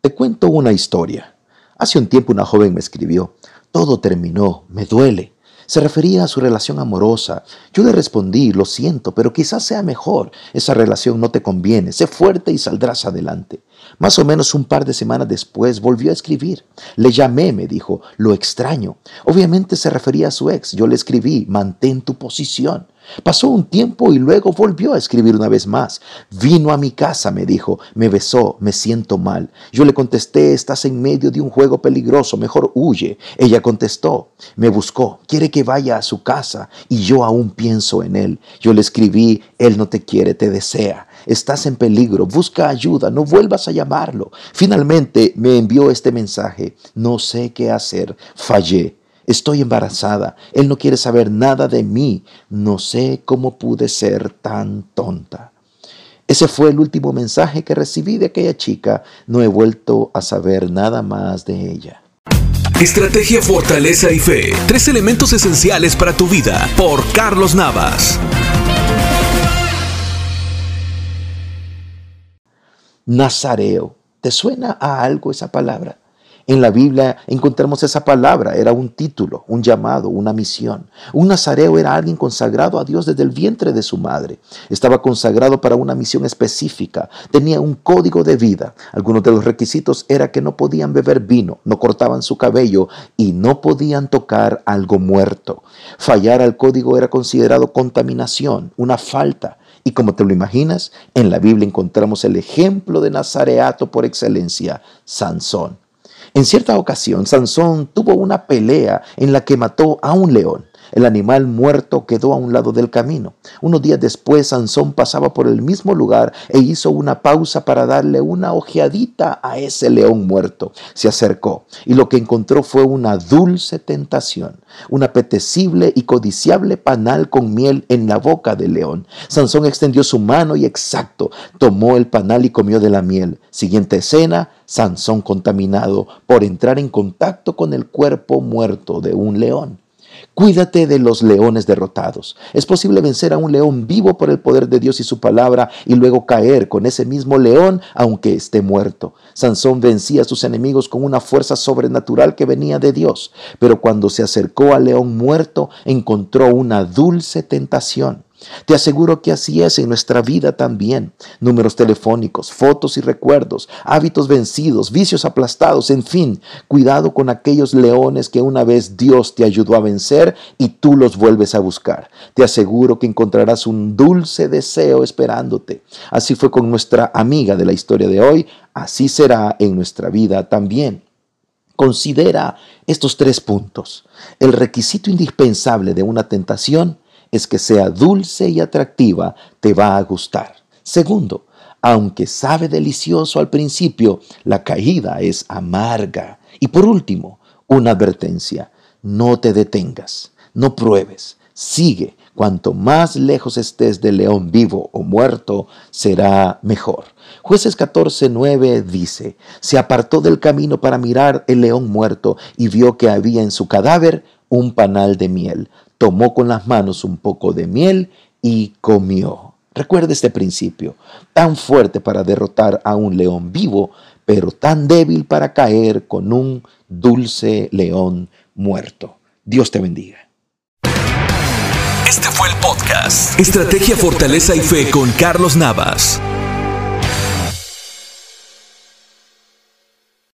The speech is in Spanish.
Te cuento una historia. Hace un tiempo una joven me escribió, todo terminó, me duele. Se refería a su relación amorosa. Yo le respondí, lo siento, pero quizás sea mejor. Esa relación no te conviene. Sé fuerte y saldrás adelante. Más o menos un par de semanas después volvió a escribir. Le llamé, me dijo, lo extraño. Obviamente se refería a su ex. Yo le escribí, mantén tu posición. Pasó un tiempo y luego volvió a escribir una vez más. Vino a mi casa, me dijo, me besó, me siento mal. Yo le contesté, estás en medio de un juego peligroso, mejor huye. Ella contestó, me buscó, quiere que vaya a su casa y yo aún pienso en él. Yo le escribí, él no te quiere, te desea. Estás en peligro, busca ayuda, no vuelvas a llamarlo. Finalmente me envió este mensaje, no sé qué hacer, fallé. Estoy embarazada. Él no quiere saber nada de mí. No sé cómo pude ser tan tonta. Ese fue el último mensaje que recibí de aquella chica. No he vuelto a saber nada más de ella. Estrategia, fortaleza y fe. Tres elementos esenciales para tu vida. Por Carlos Navas. Nazareo. ¿Te suena a algo esa palabra? En la Biblia encontramos esa palabra, era un título, un llamado, una misión. Un nazareo era alguien consagrado a Dios desde el vientre de su madre. Estaba consagrado para una misión específica, tenía un código de vida. Algunos de los requisitos era que no podían beber vino, no cortaban su cabello y no podían tocar algo muerto. Fallar al código era considerado contaminación, una falta. Y como te lo imaginas, en la Biblia encontramos el ejemplo de nazareato por excelencia, Sansón. En cierta ocasión, Sansón tuvo una pelea en la que mató a un león. El animal muerto quedó a un lado del camino. Unos días después, Sansón pasaba por el mismo lugar e hizo una pausa para darle una ojeadita a ese león muerto. Se acercó y lo que encontró fue una dulce tentación, un apetecible y codiciable panal con miel en la boca del león. Sansón extendió su mano y exacto, tomó el panal y comió de la miel. Siguiente escena, Sansón contaminado por entrar en contacto con el cuerpo muerto de un león. Cuídate de los leones derrotados. Es posible vencer a un león vivo por el poder de Dios y su palabra y luego caer con ese mismo león aunque esté muerto. Sansón vencía a sus enemigos con una fuerza sobrenatural que venía de Dios, pero cuando se acercó al león muerto encontró una dulce tentación. Te aseguro que así es en nuestra vida también. Números telefónicos, fotos y recuerdos, hábitos vencidos, vicios aplastados, en fin, cuidado con aquellos leones que una vez Dios te ayudó a vencer y tú los vuelves a buscar. Te aseguro que encontrarás un dulce deseo esperándote. Así fue con nuestra amiga de la historia de hoy, así será en nuestra vida también. Considera estos tres puntos. El requisito indispensable de una tentación es que sea dulce y atractiva, te va a gustar. Segundo, aunque sabe delicioso al principio, la caída es amarga. Y por último, una advertencia, no te detengas, no pruebes, sigue. Cuanto más lejos estés del león vivo o muerto, será mejor. Jueces 14:9 dice, se apartó del camino para mirar el león muerto y vio que había en su cadáver un panal de miel tomó con las manos un poco de miel y comió. Recuerda este principio, tan fuerte para derrotar a un león vivo, pero tan débil para caer con un dulce león muerto. Dios te bendiga. Este fue el podcast Estrategia, Fortaleza y Fe con Carlos Navas.